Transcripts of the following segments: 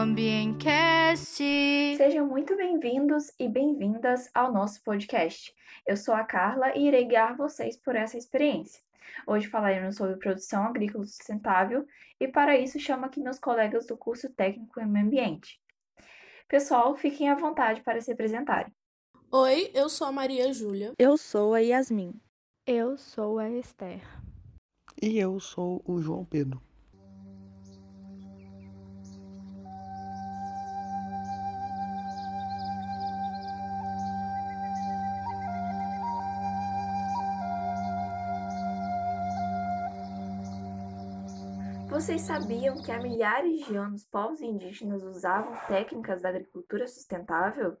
Ambiencast. Sejam muito bem-vindos e bem-vindas ao nosso podcast. Eu sou a Carla e irei guiar vocês por essa experiência. Hoje falaremos sobre produção agrícola sustentável e para isso chamo aqui meus colegas do curso técnico em meio ambiente. Pessoal, fiquem à vontade para se apresentarem. Oi, eu sou a Maria Júlia. Eu sou a Yasmin. Eu sou a Esther. E eu sou o João Pedro. Vocês sabiam que há milhares de anos povos indígenas usavam técnicas da agricultura sustentável?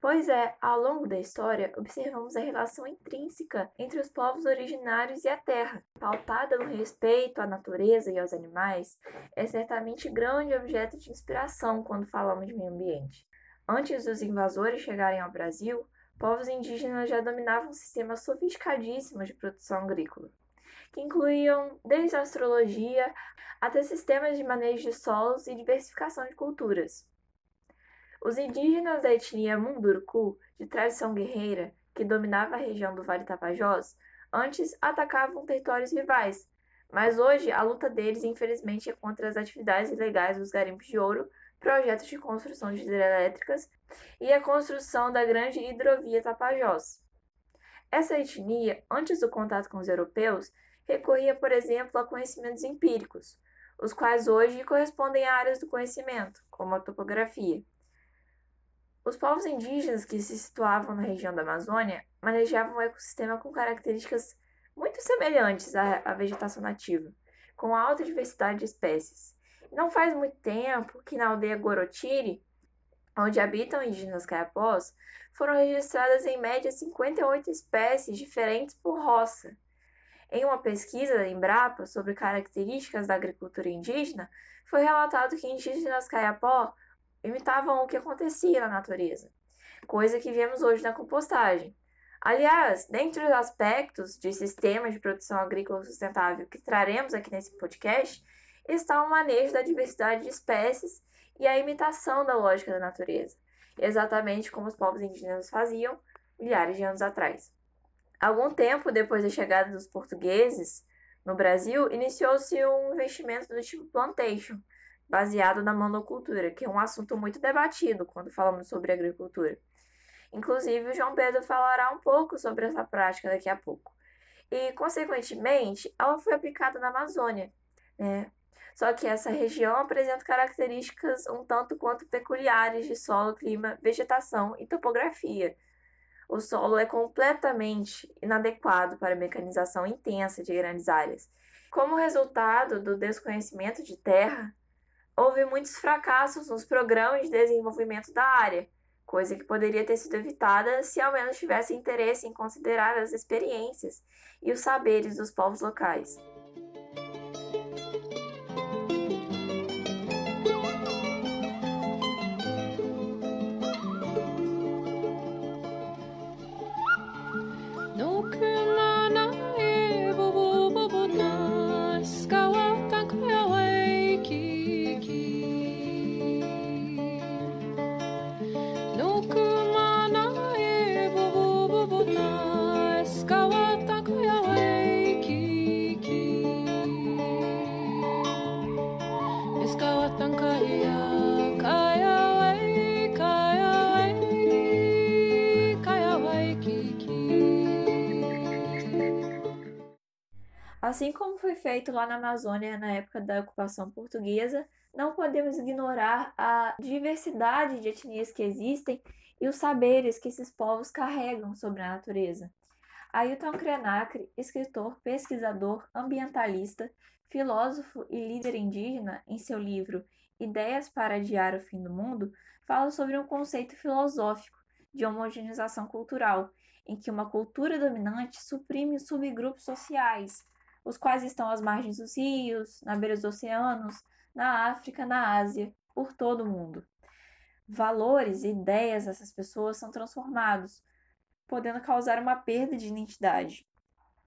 Pois é, ao longo da história, observamos a relação intrínseca entre os povos originários e a terra. Pautada no respeito à natureza e aos animais, é certamente grande objeto de inspiração quando falamos de meio ambiente. Antes dos invasores chegarem ao Brasil, povos indígenas já dominavam sistemas sofisticadíssimos de produção agrícola, que incluíam desde astrologia até sistemas de manejo de solos e diversificação de culturas. Os indígenas da etnia Munduruku, de tradição guerreira, que dominava a região do Vale Tapajós, antes atacavam territórios rivais, mas hoje a luta deles, infelizmente, é contra as atividades ilegais dos garimpos de ouro, projetos de construção de hidrelétricas e a construção da grande hidrovia Tapajós. Essa etnia, antes do contato com os europeus, recorria, por exemplo, a conhecimentos empíricos, os quais hoje correspondem a áreas do conhecimento, como a topografia. Os povos indígenas que se situavam na região da Amazônia manejavam um ecossistema com características muito semelhantes à, vegetação nativa, com alta diversidade de espécies. Não faz muito tempo que na aldeia Gorotiri, onde habitam indígenas caiapós, foram registradas em média 58 espécies diferentes por roça. Em uma pesquisa da Embrapa sobre características da agricultura indígena, foi relatado que indígenas caiapó imitavam o que acontecia na natureza, coisa que vemos hoje na compostagem. Aliás, dentre os aspectos de sistema de produção agrícola sustentável que traremos aqui nesse podcast, está o manejo da diversidade de espécies e a imitação da lógica da natureza, exatamente como os povos indígenas faziam milhares de anos atrás. Algum tempo depois da chegada dos portugueses no Brasil, iniciou-se um investimento do tipo plantation, baseado na monocultura, que é um assunto muito debatido quando falamos sobre agricultura. Inclusive, o João Pedro falará um pouco sobre essa prática daqui a pouco. E, consequentemente, ela foi aplicada na Amazônia, né? Só que essa região apresenta características um tanto quanto peculiares de solo, clima, vegetação e topografia. O solo é completamente inadequado para mecanização intensa de grandes áreas. Como resultado do desconhecimento de terra, houve muitos fracassos nos programas de desenvolvimento da área, coisa que poderia ter sido evitada se ao menos tivesse interesse em considerar as experiências e os saberes dos povos locais. Feito lá na Amazônia na época da ocupação portuguesa, não podemos ignorar a diversidade de etnias que existem e os saberes que esses povos carregam sobre a natureza. Ailton Krenak, escritor, pesquisador, ambientalista, filósofo e líder indígena, em seu livro Ideias para Adiar o Fim do Mundo, fala sobre um conceito filosófico de homogeneização cultural, em que uma cultura dominante suprime subgrupos sociais, os quais estão às margens dos rios, na beira dos oceanos, na África, na Ásia, por todo o mundo. Valores e ideias dessas pessoas são transformados, podendo causar uma perda de identidade.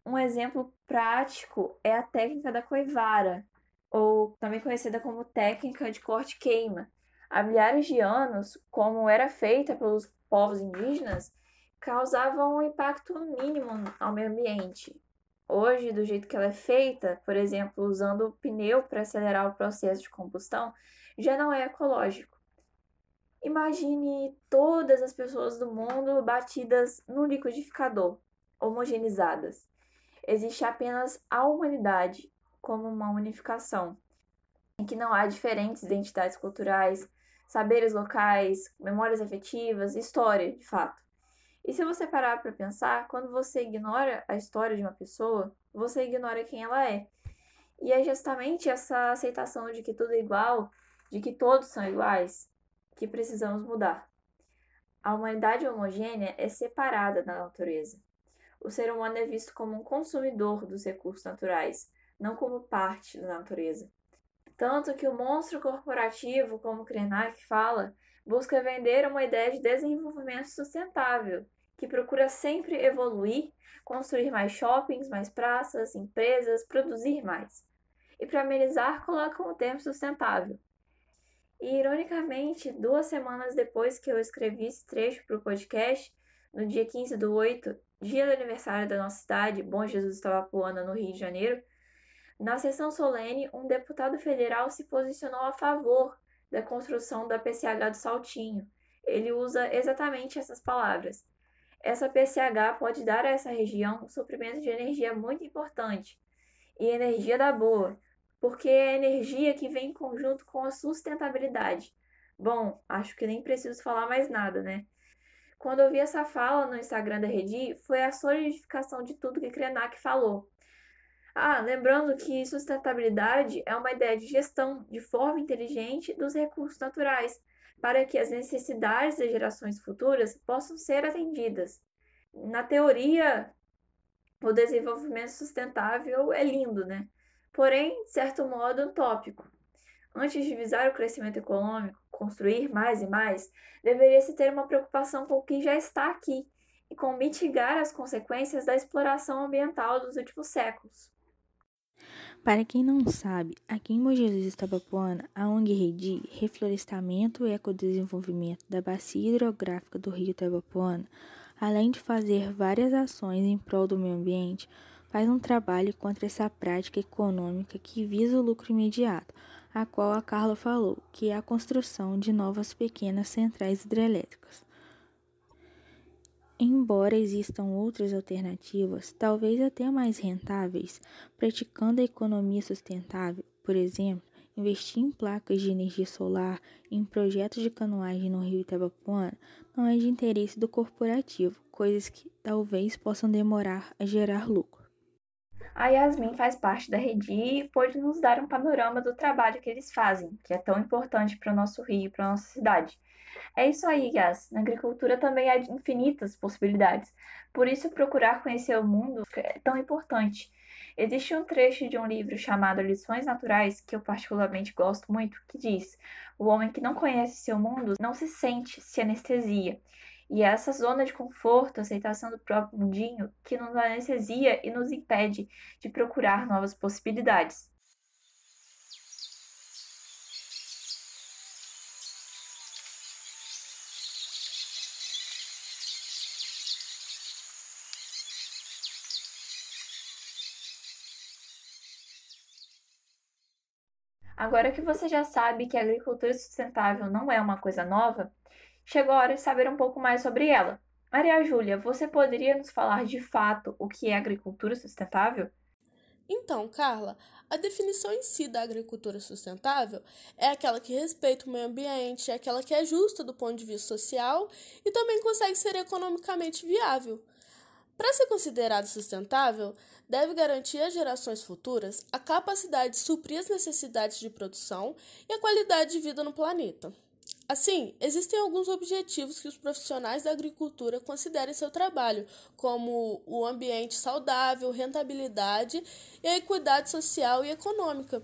Um exemplo prático é a técnica da coivara, ou também conhecida como técnica de corte-queima. Há milhares de anos, como era feita pelos povos indígenas, causava um impacto mínimo ao meio ambiente. Hoje, do jeito que ela é feita, por exemplo, usando pneu para acelerar o processo de combustão, já não é ecológico. Imagine todas as pessoas do mundo batidas no liquidificador, homogeneizadas. Existe apenas a humanidade como uma unificação, em que não há diferentes identidades culturais, saberes locais, memórias afetivas, história, de fato. E se você parar para pensar, quando você ignora a história de uma pessoa, você ignora quem ela é. E é justamente essa aceitação de que tudo é igual, de que todos são iguais, que precisamos mudar. A humanidade homogênea é separada da natureza. O ser humano é visto como um consumidor dos recursos naturais, não como parte da natureza. Tanto que o monstro corporativo, como Krenak fala, busca vender uma ideia de desenvolvimento sustentável, que procura sempre evoluir, construir mais shoppings, mais praças, empresas, produzir mais. E para amenizar, colocam o termo sustentável. E, ironicamente, duas semanas depois que eu escrevi esse trecho para o podcast, no dia 15 do 8, dia do aniversário da nossa cidade, Bom Jesus Itabapuana, no Rio de Janeiro, na sessão solene, um deputado federal se posicionou a favor da construção da PCH do Saltinho. Ele usa exatamente essas palavras. Essa PCH pode dar a essa região um suprimento de energia muito importante, e energia da boa, porque é energia que vem em conjunto com a sustentabilidade. Bom, acho que nem preciso falar mais nada, né? Quando eu vi essa fala no Instagram da Redi, foi a solidificação de tudo que Krenak falou. Ah, lembrando que sustentabilidade é uma ideia de gestão de forma inteligente dos recursos naturais, para que as necessidades das gerações futuras possam ser atendidas. Na teoria, o desenvolvimento sustentável é lindo, né? Porém, de certo modo, utópico. Antes de visar o crescimento econômico, construir mais e mais, deveria-se ter uma preocupação com o que já está aqui e com mitigar as consequências da exploração ambiental dos últimos séculos. Para quem não sabe, aqui em Mogi Itabapuana, a ONG Redi, Reflorestamento e Ecodesenvolvimento da Bacia Hidrográfica do Rio Itabapuana, além de fazer várias ações em prol do meio ambiente, faz um trabalho contra essa prática econômica que visa o lucro imediato, a qual a Carla falou, que é a construção de novas pequenas centrais hidrelétricas. Embora existam outras alternativas, talvez até mais rentáveis, praticando a economia sustentável, por exemplo, investir em placas de energia solar em projetos de canoagem no rio Itabapuana não é de interesse do corporativo, coisas que talvez possam demorar a gerar lucro. A Yasmin faz parte da Redi e pode nos dar um panorama do trabalho que eles fazem, que é tão importante para o nosso rio e para a nossa cidade. É isso aí, Yas. Na agricultura também há infinitas possibilidades. Por isso, procurar conhecer o mundo é tão importante. Existe um trecho de um livro chamado Lições Naturais, que eu particularmente gosto muito, que diz: O homem que não conhece seu mundo não se sente, se anestesia. E é essa zona de conforto, aceitação do próprio mundinho, que nos anestesia e nos impede de procurar novas possibilidades. Agora que você já sabe que a agricultura sustentável não é uma coisa nova, chegou a hora de saber um pouco mais sobre ela. Maria Júlia, você poderia nos falar de fato o que é agricultura sustentável? Então, Carla, a definição em si da agricultura sustentável é aquela que respeita o meio ambiente, é aquela que é justa do ponto de vista social e também consegue ser economicamente viável. Para ser considerado sustentável, deve garantir às gerações futuras a capacidade de suprir as necessidades de produção e a qualidade de vida no planeta. Assim, existem alguns objetivos que os profissionais da agricultura consideram em seu trabalho, como o ambiente saudável, rentabilidade e a equidade social e econômica.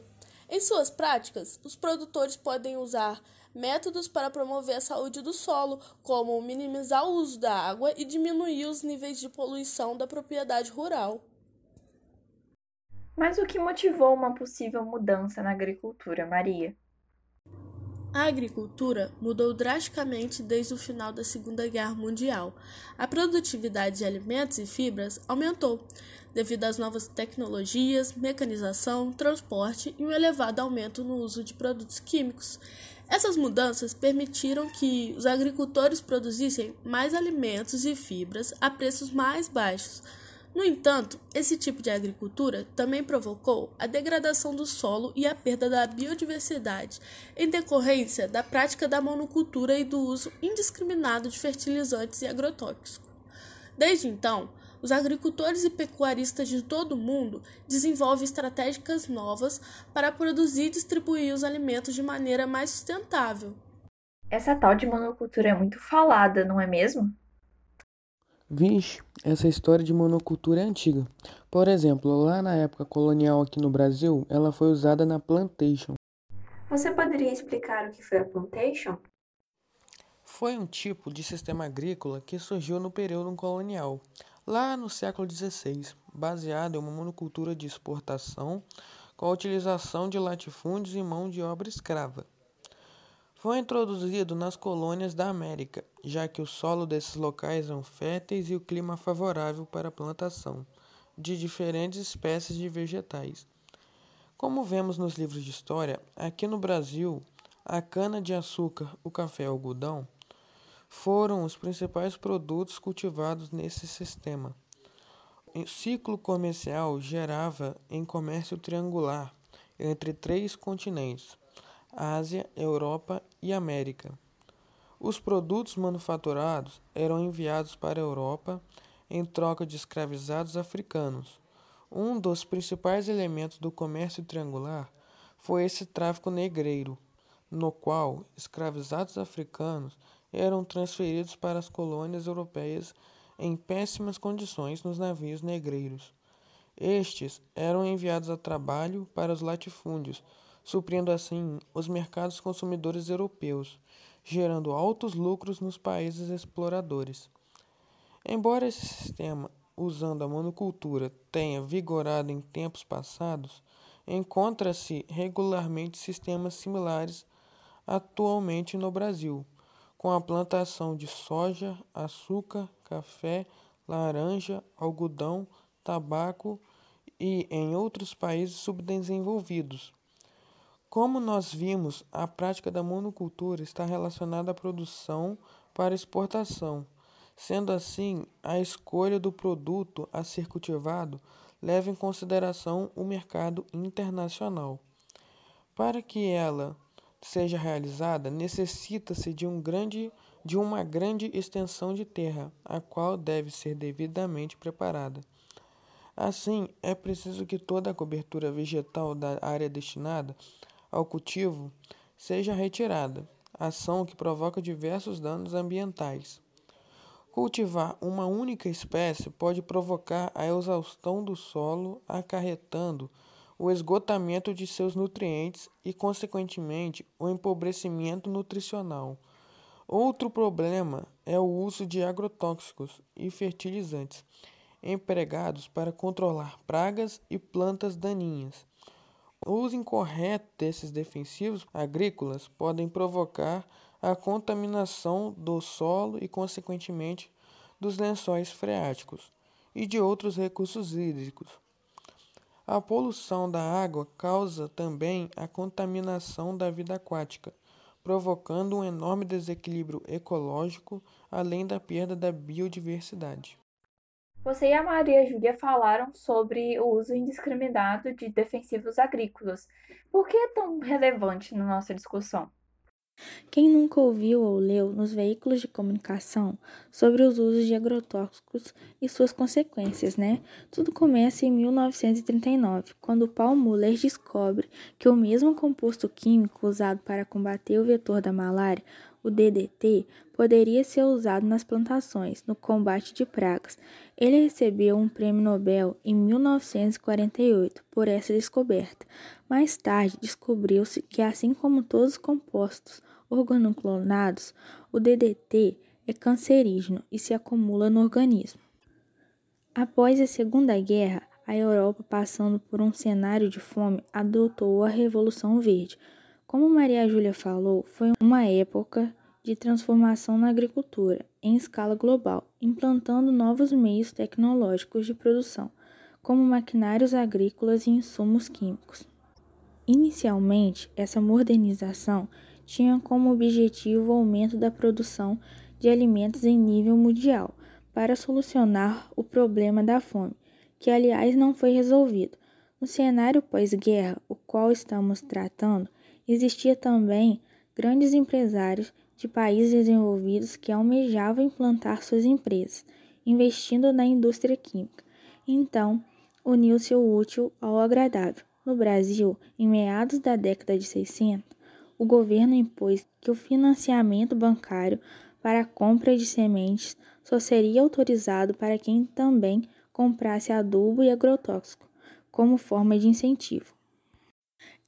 Em suas práticas, os produtores podem usar métodos para promover a saúde do solo, como minimizar o uso da água e diminuir os níveis de poluição da propriedade rural. Mas o que motivou uma possível mudança na agricultura, Maria? A agricultura mudou drasticamente desde o final da Segunda Guerra Mundial. A produtividade de alimentos e fibras aumentou, devido às novas tecnologias, mecanização, transporte e um elevado aumento no uso de produtos químicos. Essas mudanças permitiram que os agricultores produzissem mais alimentos e fibras a preços mais baixos no entanto, esse tipo de agricultura também provocou a degradação do solo e a perda da biodiversidade, em decorrência da prática da monocultura e do uso indiscriminado de fertilizantes e agrotóxicos. Desde então, os agricultores e pecuaristas de todo o mundo desenvolvem estratégias novas para produzir e distribuir os alimentos de maneira mais sustentável. Essa tal de monocultura é muito falada, não é mesmo? Vixe, essa história de monocultura é antiga. Por exemplo, lá na época colonial aqui no Brasil, ela foi usada na plantation. Você poderia explicar o que foi a plantation? Foi um tipo de sistema agrícola que surgiu no período colonial, lá no século XVI, baseado em uma monocultura de exportação com a utilização de latifúndios e mão de obra escrava. Foi introduzido nas colônias da América, já que o solo desses locais eram férteis e o clima favorável para a plantação de diferentes espécies de vegetais. Como vemos nos livros de história, aqui no Brasil, a cana-de-açúcar, o café e o algodão foram os principais produtos cultivados nesse sistema. O ciclo comercial gerava em comércio triangular entre três continentes Ásia, Europa e América. Os produtos manufaturados eram enviados para a Europa em troca de escravizados africanos. Um dos principais elementos do comércio triangular foi esse tráfico negreiro, no qual escravizados africanos eram transferidos para as colônias europeias em péssimas condições nos navios negreiros. Estes eram enviados a trabalho para os latifúndios suprindo assim os mercados consumidores europeus, gerando altos lucros nos países exploradores. Embora esse sistema, usando a monocultura, tenha vigorado em tempos passados, encontra-se regularmente sistemas similares atualmente no Brasil, com a plantação de soja, açúcar, café, laranja, algodão, tabaco e em outros países subdesenvolvidos, como nós vimos, a prática da monocultura está relacionada à produção para exportação. Sendo assim, a escolha do produto a ser cultivado leva em consideração o mercado internacional. Para que ela seja realizada, necessita-se de, um grande, de uma grande extensão de terra, a qual deve ser devidamente preparada. Assim, é preciso que toda a cobertura vegetal da área destinada ao cultivo seja retirada, ação que provoca diversos danos ambientais. Cultivar uma única espécie pode provocar a exaustão do solo, acarretando o esgotamento de seus nutrientes e, consequentemente, o empobrecimento nutricional. Outro problema é o uso de agrotóxicos e fertilizantes empregados para controlar pragas e plantas daninhas. O uso incorreto desses defensivos agrícolas podem provocar a contaminação do solo e, consequentemente, dos lençóis freáticos e de outros recursos hídricos. A poluição da água causa também a contaminação da vida aquática, provocando um enorme desequilíbrio ecológico, além da perda da biodiversidade. Você e a Maria Júlia falaram sobre o uso indiscriminado de defensivos agrícolas. Por que é tão relevante na nossa discussão? Quem nunca ouviu ou leu nos veículos de comunicação sobre os usos de agrotóxicos e suas consequências, né? Tudo começa em 1939, quando Paul Muller descobre que o mesmo composto químico usado para combater o vetor da malária o DDT poderia ser usado nas plantações no combate de pragas. Ele recebeu um prêmio Nobel em 1948 por essa descoberta. Mais tarde, descobriu-se que, assim como todos os compostos organoclonados, o DDT é cancerígeno e se acumula no organismo. Após a Segunda Guerra, a Europa, passando por um cenário de fome, adotou a Revolução Verde. Como Maria Júlia falou, foi uma época de transformação na agricultura em escala global, implantando novos meios tecnológicos de produção, como maquinários agrícolas e insumos químicos. Inicialmente, essa modernização tinha como objetivo o aumento da produção de alimentos em nível mundial para solucionar o problema da fome, que aliás não foi resolvido. No cenário pós-guerra, o qual estamos tratando, existia também grandes empresários de países desenvolvidos que almejavam implantar suas empresas, investindo na indústria química. Então, uniu-se o útil ao agradável. No Brasil, em meados da década de 60, o governo impôs que o financiamento bancário para a compra de sementes só seria autorizado para quem também comprasse adubo e agrotóxico, como forma de incentivo.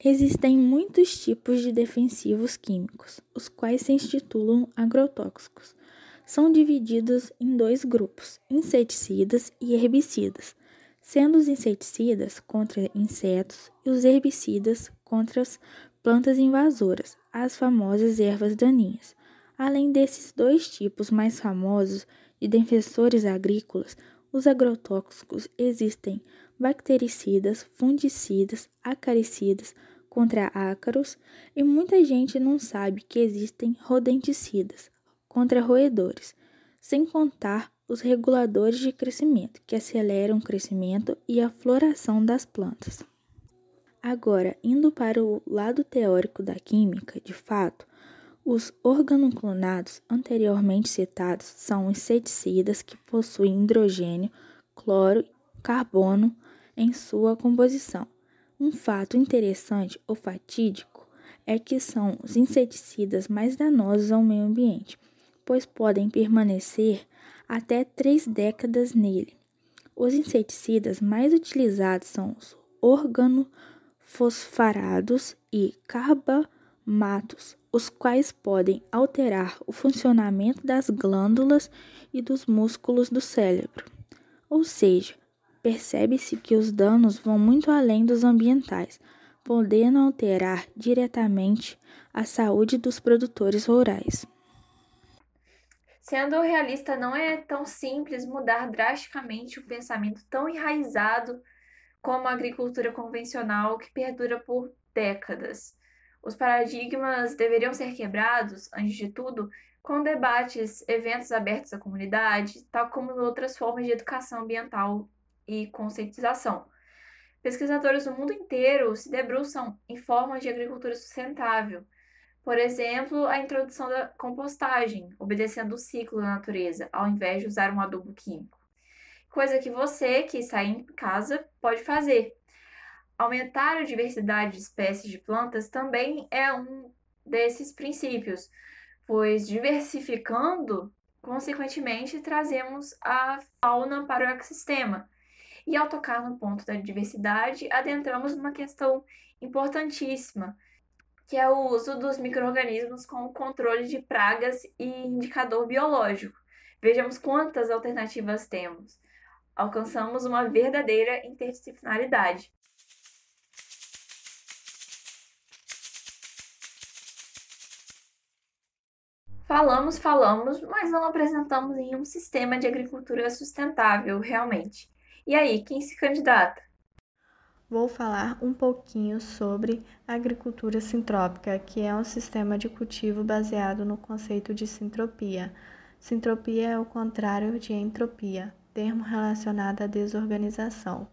Existem muitos tipos de defensivos químicos, os quais se intitulam agrotóxicos. São divididos em dois grupos, inseticidas e herbicidas, sendo os inseticidas contra insetos e os herbicidas contra as plantas invasoras, as famosas ervas daninhas. Além desses dois tipos mais famosos de defensores agrícolas, os agrotóxicos existem bactericidas, fungicidas, acaricidas contra ácaros e muita gente não sabe que existem rodenticidas contra roedores, sem contar os reguladores de crescimento, que aceleram o crescimento e a floração das plantas. Agora, indo para o lado teórico da química, de fato, os organoclonados anteriormente citados são inseticidas que possuem hidrogênio, cloro e carbono em sua composição. Um fato interessante ou fatídico é que são os inseticidas mais danosos ao meio ambiente, pois podem permanecer até três décadas nele. Os inseticidas mais utilizados são os organofosfarados e carbamatos, os quais podem alterar o funcionamento das glândulas e dos músculos do cérebro. Ou seja, percebe-se que os danos vão muito além dos ambientais, podendo alterar diretamente a saúde dos produtores rurais. Sendo realista, não é tão simples mudar drasticamente o pensamento tão enraizado como a agricultura convencional que perdura por décadas. Os paradigmas deveriam ser quebrados, antes de tudo, com debates, eventos abertos à comunidade, tal como outras formas de educação ambiental e conscientização. Pesquisadores do mundo inteiro se debruçam em formas de agricultura sustentável. Por exemplo, a introdução da compostagem, obedecendo o ciclo da natureza, ao invés de usar um adubo químico. Coisa que você, que está em casa, pode fazer. Aumentar a diversidade de espécies de plantas também é um desses princípios, pois diversificando, consequentemente, trazemos a fauna para o ecossistema. E ao tocar no ponto da diversidade, adentramos numa questão importantíssima, que é o uso dos micro-organismos como controle de pragas e indicador biológico. Vejamos quantas alternativas temos. Alcançamos uma verdadeira interdisciplinaridade. Falamos, falamos, mas não apresentamos nenhum sistema de agricultura sustentável, realmente. E aí, quem se candidata? Vou falar um pouquinho sobre agricultura sintrópica, que é um sistema de cultivo baseado no conceito de sintropia. Sintropia é o contrário de entropia, termo relacionado à desorganização.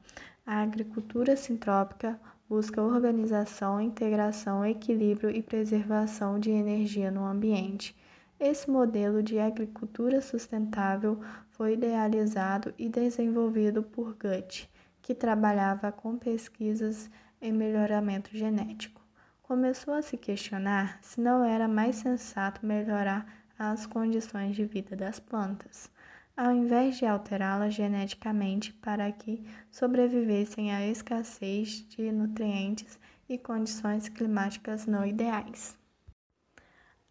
A agricultura sintrópica busca organização, integração, equilíbrio e preservação de energia no ambiente. Esse modelo de agricultura sustentável foi idealizado e desenvolvido por Gutt, que trabalhava com pesquisas em melhoramento genético. Começou a se questionar se não era mais sensato melhorar as condições de vida das plantas, ao invés de alterá-las geneticamente para que sobrevivessem à escassez de nutrientes e condições climáticas não ideais.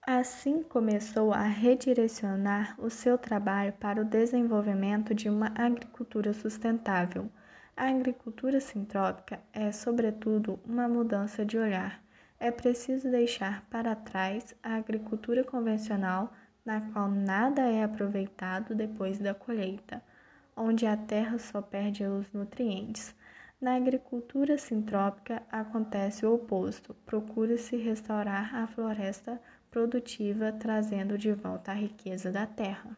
Assim começou a redirecionar o seu trabalho para o desenvolvimento de uma agricultura sustentável. A agricultura sintrópica é, sobretudo, uma mudança de olhar. É preciso deixar para trás a agricultura convencional, na qual nada é aproveitado depois da colheita, onde a terra só perde os nutrientes. Na agricultura sintrópica acontece o oposto, procura-se restaurar a floresta produtiva, trazendo de volta a riqueza da terra.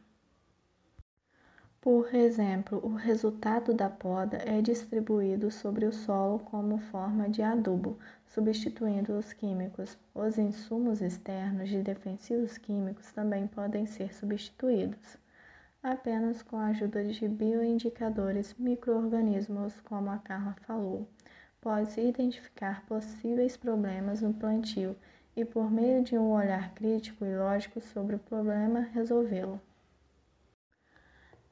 Por exemplo, o resultado da poda é distribuído sobre o solo como forma de adubo, substituindo os químicos. Os insumos externos de defensivos químicos também podem ser substituídos, apenas com a ajuda de bioindicadores microorganismos, como a Carla falou. Pode-se identificar possíveis problemas no plantio e, por meio de um olhar crítico e lógico sobre o problema, resolvê-lo.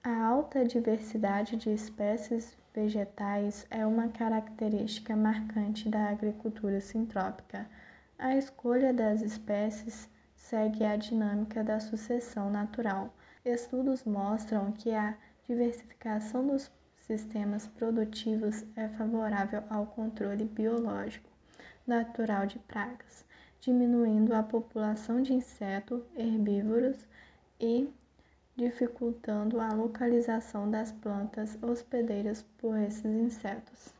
A alta diversidade de espécies vegetais é uma característica marcante da agricultura sintrópica. A escolha das espécies segue a dinâmica da sucessão natural. Estudos mostram que a diversificação dos sistemas produtivos é favorável ao controle biológico natural de pragas, diminuindo a população de insetos herbívoros e dificultando a localização das plantas hospedeiras por esses insetos.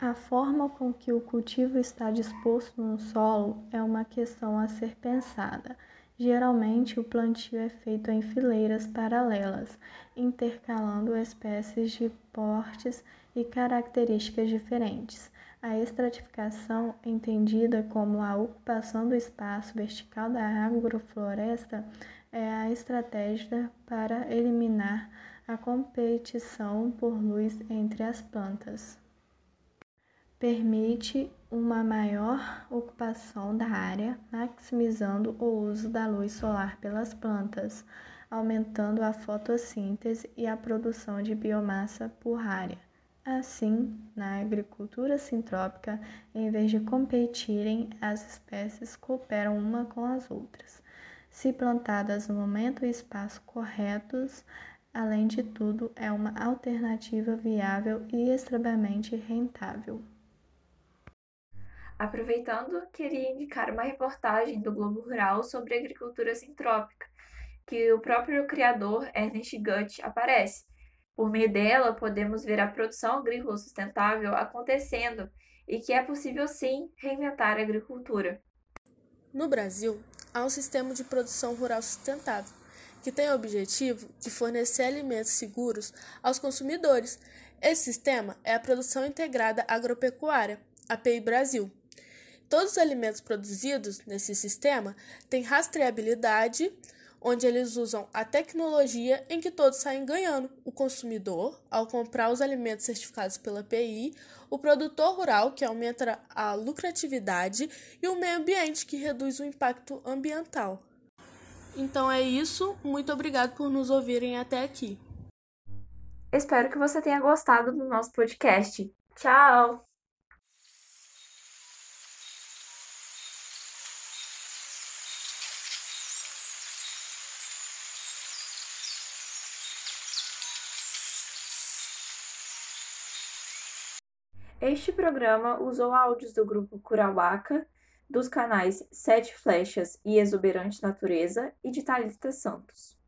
A forma com que o cultivo está disposto no solo é uma questão a ser pensada. Geralmente, o plantio é feito em fileiras paralelas, intercalando espécies de portes e características diferentes. A estratificação, entendida como a ocupação do espaço vertical da agrofloresta, é a estratégia para eliminar a competição por luz entre as plantas. Permite uma maior ocupação da área, maximizando o uso da luz solar pelas plantas, aumentando a fotossíntese e a produção de biomassa por área. Assim, na agricultura sintrópica, em vez de competirem, as espécies cooperam uma com as outras se plantadas no momento e espaço corretos, além de tudo, é uma alternativa viável e extremamente rentável. Aproveitando, queria indicar uma reportagem do Globo Rural sobre agricultura sintrópica, que o próprio criador Ernest Gutt aparece. Por meio dela, podemos ver a produção agrícola sustentável acontecendo e que é possível sim reinventar a agricultura. No Brasil, há um sistema de produção rural sustentável, que tem o objetivo de fornecer alimentos seguros aos consumidores. Esse sistema é a Produção Integrada Agropecuária, API Brasil. Todos os alimentos produzidos nesse sistema têm rastreabilidade, onde eles usam a tecnologia em que todos saem ganhando: o consumidor, ao comprar os alimentos certificados pela API, o produtor rural, que aumenta a lucratividade, e o meio ambiente, que reduz o impacto ambiental. Então é isso, muito obrigado por nos ouvirem até aqui. Espero que você tenha gostado do nosso podcast. Tchau! Este programa usou áudios do grupo Curauaca, dos canais Sete Flechas e Exuberante Natureza e de Thalita Santos.